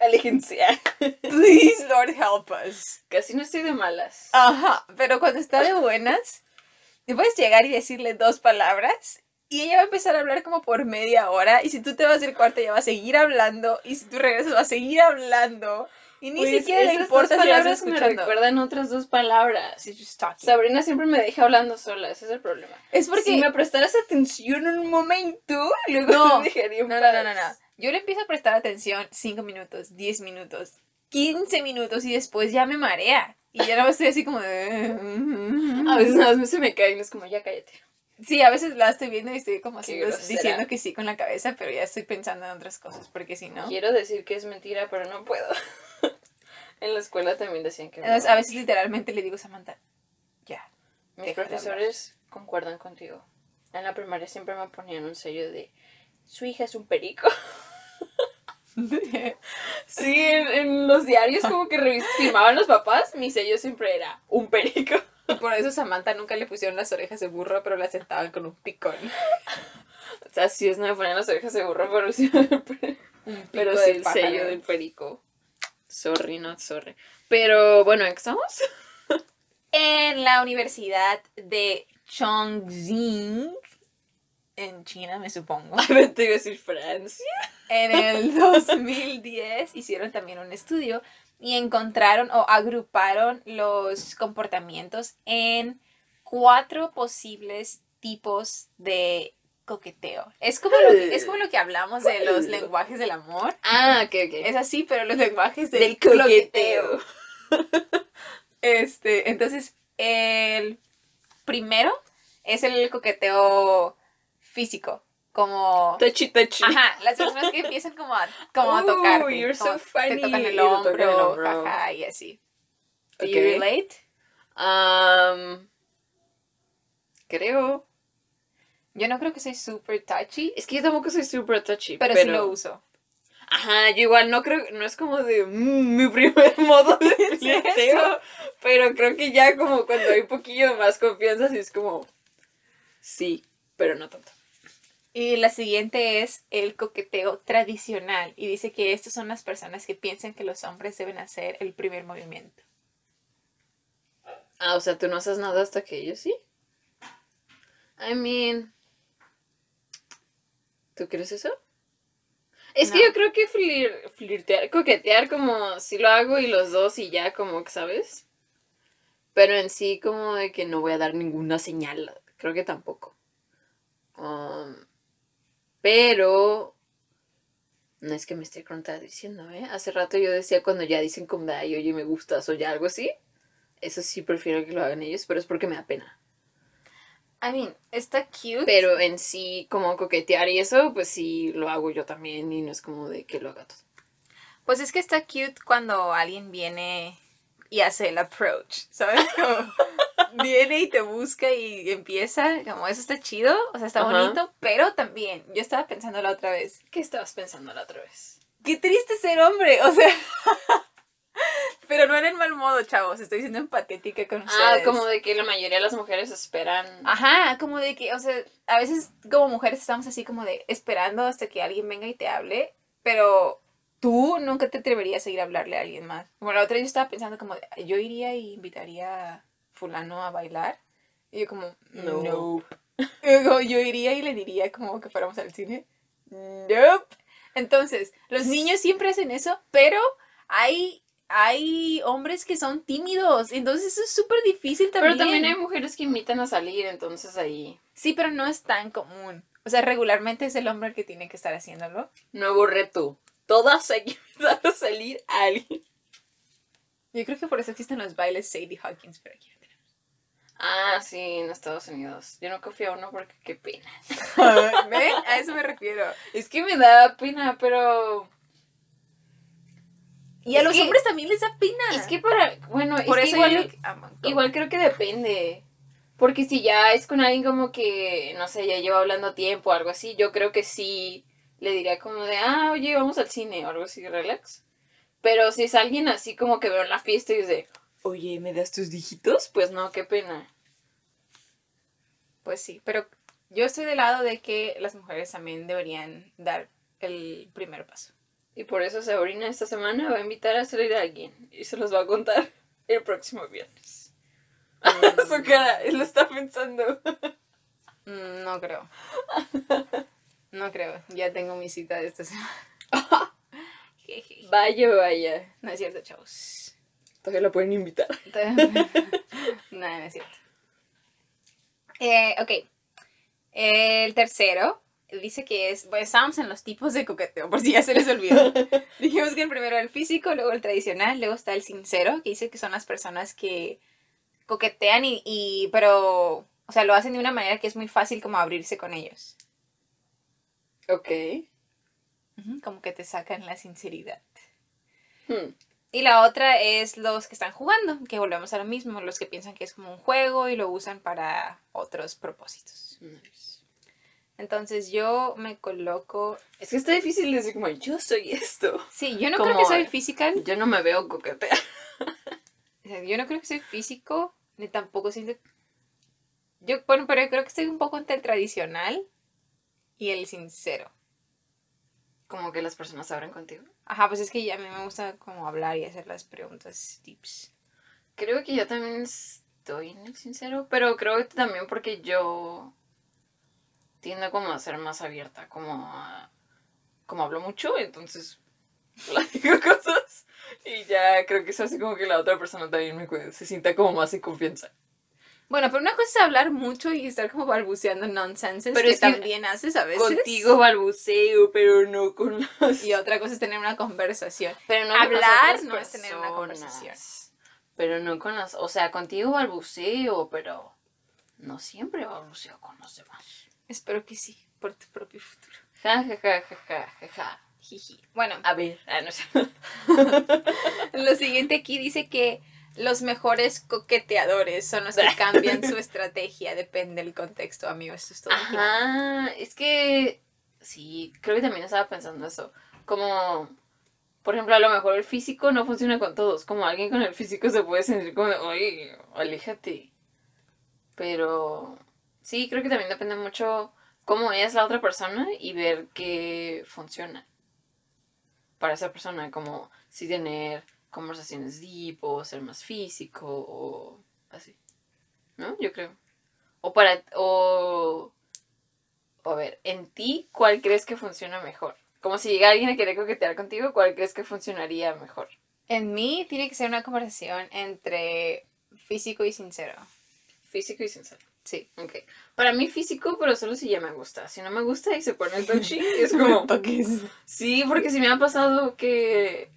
Speaker 2: Aléjense.
Speaker 1: please Lord help us.
Speaker 2: Casi no estoy de malas.
Speaker 1: Ajá, pero cuando está de buenas, te puedes llegar y decirle dos palabras y ella va a empezar a hablar como por media hora y si tú te vas del cuarto ella va a seguir hablando y si tú regresas va a seguir hablando y ni
Speaker 2: Pues,
Speaker 1: siquiera le importa si la
Speaker 2: palabras
Speaker 1: estás
Speaker 2: me recuerdan otras dos palabras. Sabrina siempre me deja hablando sola, ese es el problema.
Speaker 1: Es porque...
Speaker 2: Si me prestaras atención en un momento, luego
Speaker 1: No,
Speaker 2: te dejaría
Speaker 1: No, no, no, no, no. Yo le empiezo a prestar atención 5 minutos, 10 minutos, 15 minutos y después ya me marea. Y ya no estoy así como de...
Speaker 2: A veces nada más se me caen, es como, ya cállate.
Speaker 1: Sí, a veces la estoy viendo y estoy como
Speaker 2: grosera.
Speaker 1: diciendo que sí con la cabeza, pero ya estoy pensando en otras cosas, porque si no...
Speaker 2: Quiero decir que es mentira, pero no puedo. En la escuela también decían que
Speaker 1: Entonces,
Speaker 2: no.
Speaker 1: a veces literalmente le digo Samantha, ya.
Speaker 2: Mis profesores concuerdan contigo. En la primaria siempre me ponían un sello de, su hija es un perico. Sí, en, en los diarios como que firmaban los papás, mi sello siempre era un perico.
Speaker 1: Y por eso Samantha nunca le pusieron las orejas de burro, pero la sentaban con un picón.
Speaker 2: O sea, sí es, no me ponían las orejas de burro, pero sí, pero sí
Speaker 1: de
Speaker 2: el sello del perico. Sorry, not sorry. Pero bueno, ¿en qué estamos?
Speaker 1: En la Universidad de Chongqing, en China, me supongo.
Speaker 2: A ver, te iba a decir Francia.
Speaker 1: En el 2010 hicieron también un estudio y encontraron o agruparon los comportamientos en cuatro posibles tipos de coqueteo. Es como lo que, es como lo que hablamos de los lenguajes del amor.
Speaker 2: Ah, ok, ok.
Speaker 1: Es así, pero los lenguajes del,
Speaker 2: Del
Speaker 1: coqueteo.
Speaker 2: coqueteo.
Speaker 1: Este, entonces, el primero es el coqueteo físico, como...
Speaker 2: Touchy, touchy.
Speaker 1: Ajá, las personas que empiezan como a, como a
Speaker 2: Ooh,
Speaker 1: tocarte,
Speaker 2: you're
Speaker 1: como
Speaker 2: so funny,
Speaker 1: te tocan el
Speaker 2: tocan
Speaker 1: hombro, jaja, y así. Do
Speaker 2: Ok.
Speaker 1: you relate?
Speaker 2: Um, creo.
Speaker 1: Yo no creo que soy super touchy,
Speaker 2: Es que yo tampoco soy super touchy.
Speaker 1: pero,
Speaker 2: Pero,
Speaker 1: sí lo uso.
Speaker 2: Ajá, yo igual no creo, no es como de mm, mi primer modo de
Speaker 1: ¿Es
Speaker 2: flirteo, pero creo que ya como cuando hay un poquillo más confianza, sí es como, sí, pero no tanto.
Speaker 1: Y la siguiente es el coqueteo tradicional. Y dice que estas son las personas que piensan que los hombres deben hacer el primer movimiento.
Speaker 2: Ah, o sea, tú no haces nada hasta que ellos sí. I mean, ¿tú crees eso? Es que yo creo que flir- flirtear, coquetear como si lo hago y los dos y ya como que, ¿sabes? Pero en sí como de que no voy a dar ninguna señal, creo que tampoco. Um, pero no es que me esté contradiciendo, ¿eh? Hace rato yo decía cuando ya dicen como ay, oye, me gustas o ya algo así. Eso sí prefiero que lo hagan ellos, pero es porque me da pena.
Speaker 1: I mean, está cute.
Speaker 2: Pero en sí, como coquetear y eso, pues sí lo hago yo también y no es como de que lo haga todo.
Speaker 1: Pues es que está cute cuando alguien viene y hace el approach, ¿sabes? Como viene y te busca y empieza, como eso está chido, o sea, está
Speaker 2: Ajá.
Speaker 1: bonito, pero también, yo estaba pensando la otra vez,
Speaker 2: ¿Qué estabas pensando la otra vez?
Speaker 1: qué triste ser hombre, o sea, pero no en el mal modo, chavos, estoy siendo empatética con ustedes.
Speaker 2: Ah, como de que la mayoría de las mujeres esperan.
Speaker 1: Ajá, como de que, o sea, a veces como mujeres estamos así como de esperando hasta que alguien venga y te hable, pero tú nunca te atreverías a ir a hablarle a alguien más. Bueno, la otra yo estaba pensando como de, yo iría y invitaría a fulano a bailar. Y yo como,
Speaker 2: No.
Speaker 1: no. Luego yo iría y le diría como que fuéramos al cine. Nope. Entonces, los niños siempre hacen eso, pero hay, hay hombres que son tímidos. Entonces eso es súper difícil también.
Speaker 2: Pero también hay mujeres que invitan a salir, entonces ahí
Speaker 1: Sí, pero no es tan común. O sea, regularmente es el hombre el que tiene que estar haciéndolo.
Speaker 2: nuevo reto. Todas hay que invitar a salir a alguien.
Speaker 1: Yo creo que por eso existen los bailes Sadie Hawkins, pero aquí no tenemos.
Speaker 2: Ah, sí, en Estados Unidos. Yo no confío a uno porque qué pena.
Speaker 1: ¿Ven? A eso me refiero.
Speaker 2: Es que me da pena, pero
Speaker 1: Y a los
Speaker 2: que-
Speaker 1: hombres también les da pena.
Speaker 2: es que para, bueno,
Speaker 1: por
Speaker 2: es
Speaker 1: eso
Speaker 2: que igual,
Speaker 1: yo
Speaker 2: igual creo que depende. Porque si ya es con alguien como que, no sé, ya lleva hablando tiempo o algo así, yo creo que sí le diría como de, ah, oye, vamos al cine o algo así, relax. Pero si es alguien así como que veo en la fiesta y dice, oye, ¿me das tus dígitos? Pues no, qué pena.
Speaker 1: Pues sí, pero yo estoy del lado de que las mujeres también deberían dar el primer paso.
Speaker 2: Y por eso Sabrina esta semana va a invitar a salir a alguien y se los va a contar el próximo viernes. Su cara, él lo está pensando.
Speaker 1: Mm, No creo. No creo. Ya tengo mi cita de esta semana.
Speaker 2: Vaya, vaya.
Speaker 1: No es cierto, chavos.
Speaker 2: Todavía la pueden invitar.
Speaker 1: no, no es cierto. Eh, ok. El tercero dice que es. Bueno, estábamos en los tipos de coqueteo, por si ya se les olvidó. Dijimos que el primero el físico, luego el tradicional, luego está el sincero, que dice que son las personas que coquetean y, y. pero. O sea, lo hacen de una manera que es muy fácil como abrirse con ellos.
Speaker 2: Ok.
Speaker 1: Como que te sacan la sinceridad.
Speaker 2: Hmm.
Speaker 1: Y la otra es los que están jugando, que volvemos a lo mismo, los que piensan que es como un juego y lo usan para otros propósitos.
Speaker 2: Nice.
Speaker 1: Entonces yo me coloco...
Speaker 2: Es que está difícil decir como yo soy esto.
Speaker 1: Sí, yo no
Speaker 2: Como-
Speaker 1: creo que soy physical.
Speaker 2: Yo no me veo coquetear.
Speaker 1: o sea, Yo no creo que soy físico, ni tampoco siento... Yo, bueno, pero yo creo que estoy un poco entre el tradicional y el sincero.
Speaker 2: Como que las personas abren contigo.
Speaker 1: Ajá, pues es que a mí me gusta como hablar y hacer las preguntas tips.
Speaker 2: Creo que yo también estoy en el sincero, pero creo que también porque yo tiendo como a ser más abierta, como a- como hablo mucho, entonces platico cosas y ya creo que eso hace como que la otra persona también me se sienta como más en confianza.
Speaker 1: Bueno, pero una cosa es hablar mucho y estar como balbuceando nonsense,
Speaker 2: Pero
Speaker 1: que
Speaker 2: es que
Speaker 1: también haces a veces.
Speaker 2: Contigo balbuceo, pero no con las...
Speaker 1: Y otra cosa es tener una conversación.
Speaker 2: Pero no
Speaker 1: Hablar no es tener una conversación.
Speaker 2: Pero no con las... O sea, contigo balbuceo, pero no siempre balbuceo con los demás.
Speaker 1: Espero que sí, por tu propio futuro.
Speaker 2: Ja, ja, ja, ja, ja, ja, ja.
Speaker 1: Jiji. Bueno,
Speaker 2: A ver, ah, no sé.
Speaker 1: lo siguiente aquí dice que los mejores coqueteadores son los que cambian su estrategia, depende del contexto, amigo. Esto es todo.
Speaker 2: Ajá, es que sí, creo que también estaba pensando eso. Como, por ejemplo, a lo mejor el físico no funciona con todos. Como alguien con el físico se puede sentir como, oye, aléjate. Pero sí, creo que también depende mucho cómo es la otra persona y ver qué funciona para esa persona. Como si tener conversaciones deep o ser más físico o así. ¿No? Yo creo. O para. O. o A ver, en ti, ¿cuál crees que funciona mejor? Como si llega alguien a querer coquetear contigo, ¿cuál crees que funcionaría mejor?
Speaker 1: En mí tiene que ser una conversación entre físico y sincero.
Speaker 2: Físico y sincero.
Speaker 1: Sí.
Speaker 2: Ok. Para mí físico, pero solo si ya me gusta. Si no me gusta y se pone el touchy, es como... Sí, porque si me ha pasado que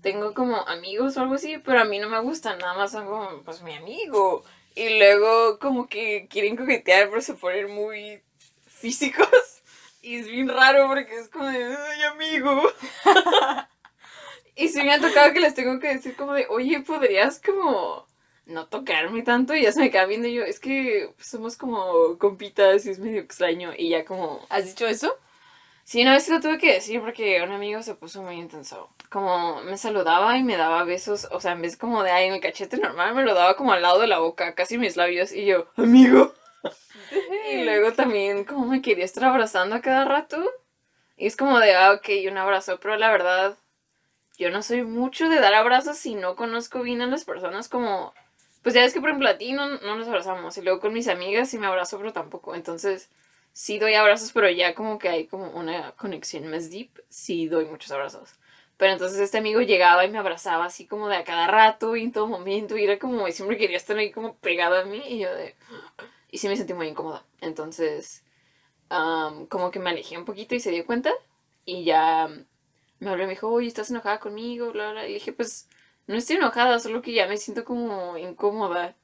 Speaker 2: tengo como amigos o algo así, pero a mí no me gustan, nada más son como, pues mi amigo. Y luego como que quieren coquetear, pero se ponen muy físicos. Y es bien raro porque es como de, ay, amigo. y sí me ha tocado que les tengo que decir como de, oye, ¿podrías como no tocarme tanto? Y ya se me queda viendo y yo, es que somos como compitas y es medio extraño. Y ya como...
Speaker 1: ¿Has dicho eso?
Speaker 2: Sí, una vez lo tuve que decir porque un amigo se puso muy intenso. Como me saludaba y me daba besos, o sea, en vez como de ahí en el cachete normal, me lo daba como al lado de la boca, casi mis labios, y yo, amigo. y luego también como me quería estar abrazando a cada rato. Y es como de, ah, ok, un abrazo, pero la verdad, yo no soy mucho de dar abrazos si no conozco bien a las personas como pues ya ves que por ejemplo a ti no, no nos abrazamos y luego con mis amigas sí me abrazo pero tampoco. Entonces sí doy abrazos pero ya como que hay como una conexión más deep, sí doy muchos abrazos. Pero entonces este amigo llegaba y me abrazaba así como de a cada rato y en todo momento y era como, y siempre quería estar ahí como pegado a mí y yo de... Y sí me sentí muy incómoda. Entonces, como que me alejé un poquito y se dio cuenta y ya me habló y me dijo, oye, ¿estás enojada conmigo? Bla, bla. Y dije, pues no estoy enojada, solo que ya me siento como incómoda.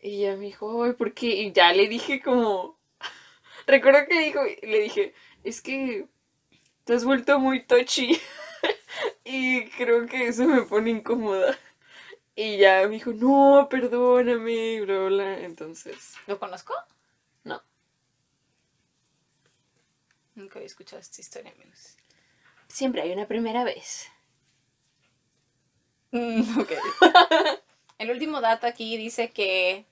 Speaker 2: Y ya me dijo, ay, ¿por qué? Y ya le dije como... Recuerdo que le, dijo, le dije, es que te has vuelto muy touchy. y creo que eso me pone incómoda. Y ya me dijo, no, perdóname, bla, bla, bla. Entonces,
Speaker 1: ¿Lo conozco?
Speaker 2: no.
Speaker 1: Nunca había escuchado esta historia, amigos.
Speaker 2: Siempre hay una primera vez.
Speaker 1: Mm, ok. El último dato aquí dice que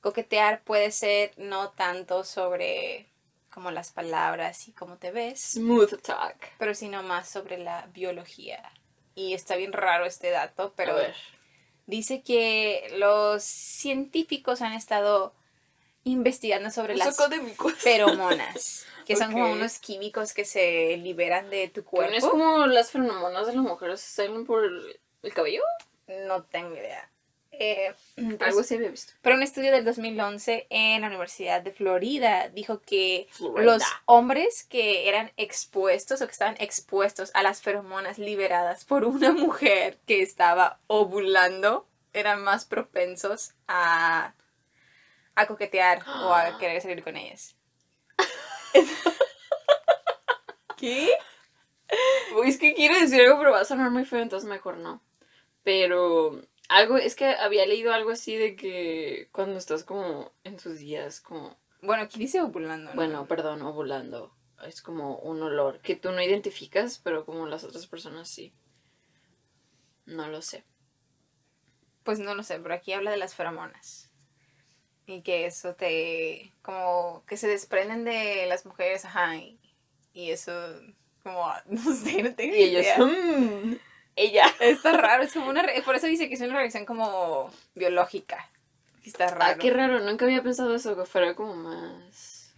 Speaker 1: coquetear puede ser no tanto sobre como las palabras y cómo te ves,
Speaker 2: Smooth talk.
Speaker 1: pero sino más sobre la biología. Y está bien raro este dato, pero dice que los científicos han estado investigando sobre las feromonas, que son como unos químicos que se liberan de tu
Speaker 2: ¿No
Speaker 1: cuerpo.
Speaker 2: es como las feromonas de las mujeres salen por el, el cabello?
Speaker 1: No tengo idea. Eh, pero
Speaker 2: Algo así había visto.
Speaker 1: Pero un estudio del 2011 en la Universidad de Florida dijo que
Speaker 2: Florida.
Speaker 1: los hombres que eran expuestos o que estaban expuestos a las feromonas liberadas por una mujer que estaba ovulando eran más propensos a, a coquetear o a querer salir con ellas. ¿Qué?
Speaker 2: Es que quiero decir algo, pero va a sonar muy feo, entonces mejor no. Pero algo, es que había leído algo así de que cuando estás como en tus días, como,
Speaker 1: Bueno, aquí dice ovulando. ¿no?
Speaker 2: bueno, perdón, ovulando, es como un olor que tú no identificas, pero como las otras personas sí. No lo sé.
Speaker 1: Pues no lo sé, pero aquí habla de las feromonas. Y que eso te. como que se desprenden de las mujeres, ajá. Y, y eso, como, no sé, no tengo
Speaker 2: Y ellos,
Speaker 1: idea.
Speaker 2: "Mm, ella.
Speaker 1: Está raro, es como una. Por eso dice que es una reacción como biológica. Está raro.
Speaker 2: Ah, qué raro, nunca había pensado eso, que fuera como más...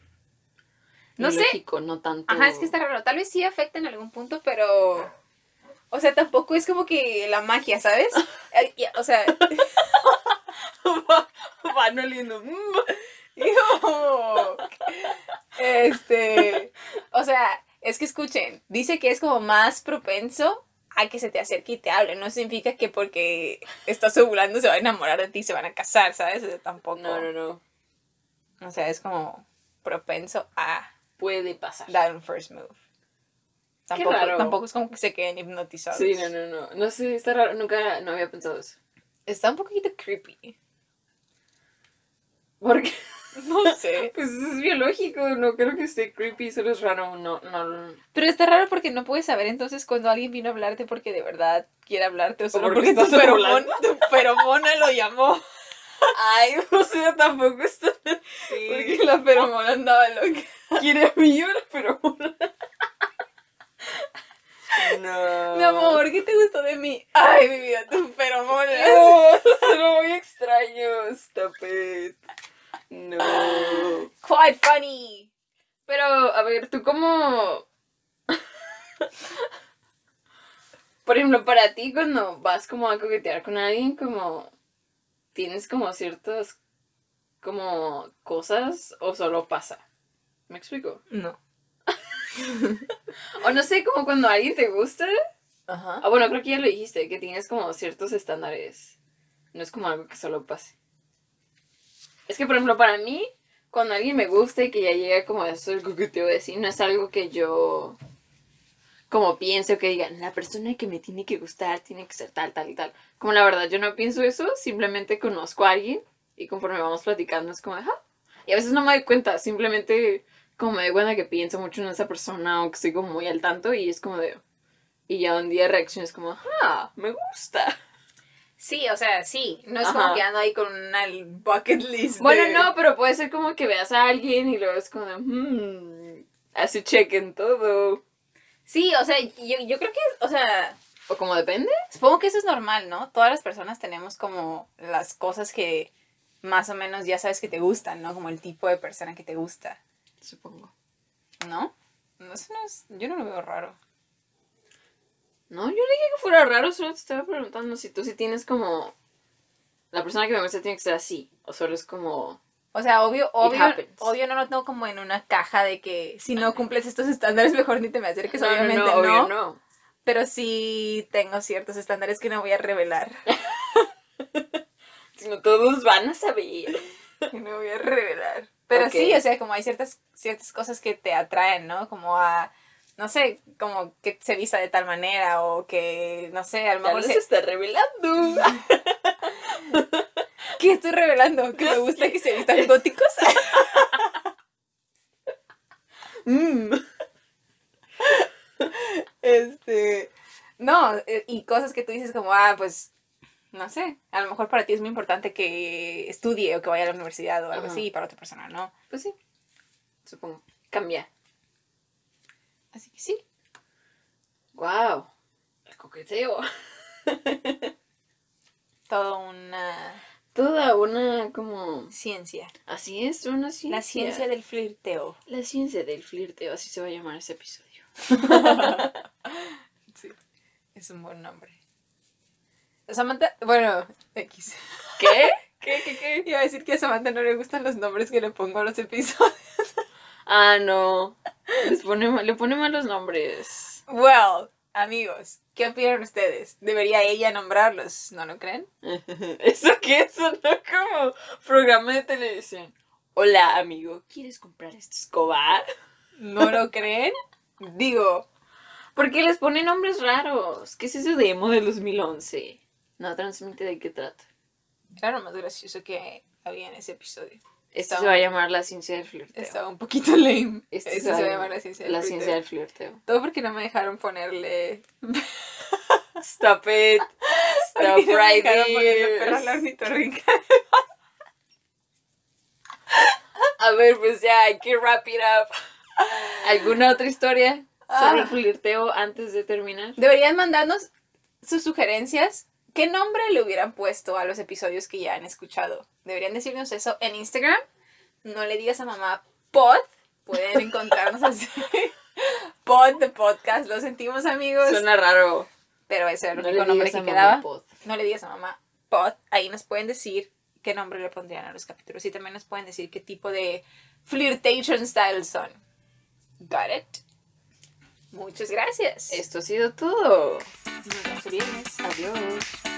Speaker 1: No sé.
Speaker 2: no tanto...
Speaker 1: Ajá, es que está raro. Tal vez sí afecta en algún punto, pero. O sea, tampoco es como que la magia, ¿sabes? O sea,
Speaker 2: Van oliendo.
Speaker 1: Este, o sea, es que escuchen, dice que es como más propenso a que se te acerque y te hable. No significa que porque estás ovulando se va a enamorar de ti, se van a casar, ¿sabes? O sea, tampoco.
Speaker 2: No, no, no.
Speaker 1: O sea, es como propenso a
Speaker 2: Puede pasar.
Speaker 1: dar un first move. Tampoco,
Speaker 2: raro.
Speaker 1: tampoco es como que se queden hipnotizados.
Speaker 2: Sí, no, no, no. No sé, está raro. Nunca, no había pensado eso.
Speaker 1: Está un poquito creepy.
Speaker 2: Porque,
Speaker 1: No sé.
Speaker 2: pues es biológico. No creo que esté creepy, solo es raro. No, no.
Speaker 1: Pero está raro porque no puedes saber entonces cuando alguien vino a hablarte porque de verdad quiere hablarte o solo
Speaker 2: porque
Speaker 1: porque, tu, feromona, tu feromona lo llamó.
Speaker 2: Ay, o sea, tampoco está
Speaker 1: Porque
Speaker 2: así.
Speaker 1: la feromona andaba loca.
Speaker 2: Quiere a mí yo, pero... No.
Speaker 1: Mi amor, ¿qué te gustó de mí? Ay, mi vida, tu feromona.
Speaker 2: No, suena muy extraño. Stop it. No.
Speaker 1: Quite funny.
Speaker 2: Pero, a ver, tú cómo... Por ejemplo, para ti cuando vas como a coquetear con alguien, como... ¿Tienes como ciertas como cosas o solo pasa? ¿Me explico?
Speaker 1: No.
Speaker 2: O no sé, como cuando alguien te gusta.
Speaker 1: Ajá.
Speaker 2: Ah, bueno, creo que ya lo dijiste, que tienes como ciertos estándares. No es como algo que solo pase. Es que, por ejemplo, para mí, cuando alguien me gusta y que ya llega como eso del coqueteo de sí, no es algo que yo como pienso que digan, la persona que me tiene que gustar tiene que ser tal, tal tal. Como la verdad, yo no pienso eso, simplemente conozco a alguien y conforme vamos platicando es como, ajá. Y a veces no me doy cuenta, simplemente como me doy cuenta que pienso mucho en esa persona o que estoy como muy al tanto y es como de... Y ya un día reacciones como, ah, me gusta.
Speaker 1: Sí, o sea, sí. No es
Speaker 2: Ajá.
Speaker 1: como que ando ahí con una bucket list.
Speaker 2: Bueno,
Speaker 1: de-
Speaker 2: no, pero puede ser como que veas a alguien y luego es como hmm, hace check en todo.
Speaker 1: Sí, o sea, yo, yo creo que, o sea,
Speaker 2: ¿O como depende?
Speaker 1: Supongo que eso es normal, ¿no? Todas las personas tenemos como las cosas que más o menos ya sabes que te gustan, ¿no? Como el tipo de persona que te gusta,
Speaker 2: Supongo.
Speaker 1: ¿no? No, eso no es, yo no lo veo raro.
Speaker 2: No, yo le dije que fuera raro, solo te estaba preguntando si tú sí tienes como... La persona que me gusta tiene que ser así, o solo es como...
Speaker 1: O sea, obvio, obvio, obvio no lo tengo como en una caja de que si no cumples estos estándares mejor ni te me acerques,
Speaker 2: No,
Speaker 1: obviamente
Speaker 2: no,
Speaker 1: no,
Speaker 2: obvio no.
Speaker 1: pero sí tengo ciertos estándares que no voy a revelar.
Speaker 2: Sino todos van a saber.
Speaker 1: que no voy a revelar. Pero sí, o sea, como hay ciertas, ciertas cosas que te atraen, ¿no? Como a, no sé, como que se vista de tal manera o que, no sé, a lo mejor se...
Speaker 2: está revelando.
Speaker 1: ¿Qué estoy revelando? Que me gusta que se vistan góticos.
Speaker 2: Mm.
Speaker 1: este... No, eh, y cosas que tú dices como, ah, pues, no sé, a lo mejor para ti es muy importante que estudie o que vaya a la universidad o algo
Speaker 2: Ajá.
Speaker 1: así, y para otra persona, ¿no?
Speaker 2: Pues sí, supongo. Cambia.
Speaker 1: Así que sí.
Speaker 2: Wow. El coqueteo.
Speaker 1: Todo una
Speaker 2: Toda una como...
Speaker 1: ciencia.
Speaker 2: Así es, una ciencia.
Speaker 1: La ciencia del flirteo.
Speaker 2: La ciencia del flirteo, así se va a llamar ese episodio.
Speaker 1: Sí, es un buen nombre. Samantha, bueno, X.
Speaker 2: ¿Qué? ¿Qué, qué, qué?
Speaker 1: Iba a decir que a Samantha no le gustan los nombres que le pongo a los episodios.
Speaker 2: Ah, no. Les pone, le pone malos nombres.
Speaker 1: Well, amigos, ¿qué opinan ustedes? ¿Debería ella nombrarlos? ¿No lo creen?
Speaker 2: ¿Eso qué? Sonó como programa de televisión. Hola, amigo. ¿Quieres comprar esta escoba?
Speaker 1: ¿No lo creen? Digo,
Speaker 2: ¿Por qué les pone nombres raros? ¿Qué es ese demo del 2011? No transmite de qué trata.
Speaker 1: era lo más gracioso que había en ese episodio.
Speaker 2: Se va a llamar la ciencia del flirteo.
Speaker 1: Estaba un poquito lame. Eso se va a llamar la ciencia del
Speaker 2: la
Speaker 1: flirteo.
Speaker 2: ciencia del flirteo.
Speaker 1: Todo porque no me dejaron ponerle...
Speaker 2: Stop it. Stop
Speaker 1: porque no me
Speaker 2: right
Speaker 1: dejaron ponerle perro a la
Speaker 2: there.
Speaker 1: ornitorrinca.
Speaker 2: A ver, pues ya, hay que wrap it up. ¿Alguna otra historia sobre el
Speaker 1: Ah.
Speaker 2: flirteo antes de terminar?
Speaker 1: Deberían mandarnos sus sugerencias. ¿Qué nombre le hubieran puesto a los episodios que ya han escuchado? Deberían decirnos eso en Instagram. No le digas a mamá pod. Pueden encontrarnos así. Pod de podcast. Lo sentimos, amigos.
Speaker 2: Suena raro.
Speaker 1: Pero ese era el
Speaker 2: No
Speaker 1: único nombre que quedaba.
Speaker 2: pod.
Speaker 1: No le digas a mamá pod. Ahí nos pueden decir qué nombre le pondrían a los capítulos. Y también nos pueden decir qué tipo de flirtation styles son. Got it? Muchas gracias.
Speaker 2: Esto ha sido todo.
Speaker 1: Nos vemos el viernes.
Speaker 2: Adiós.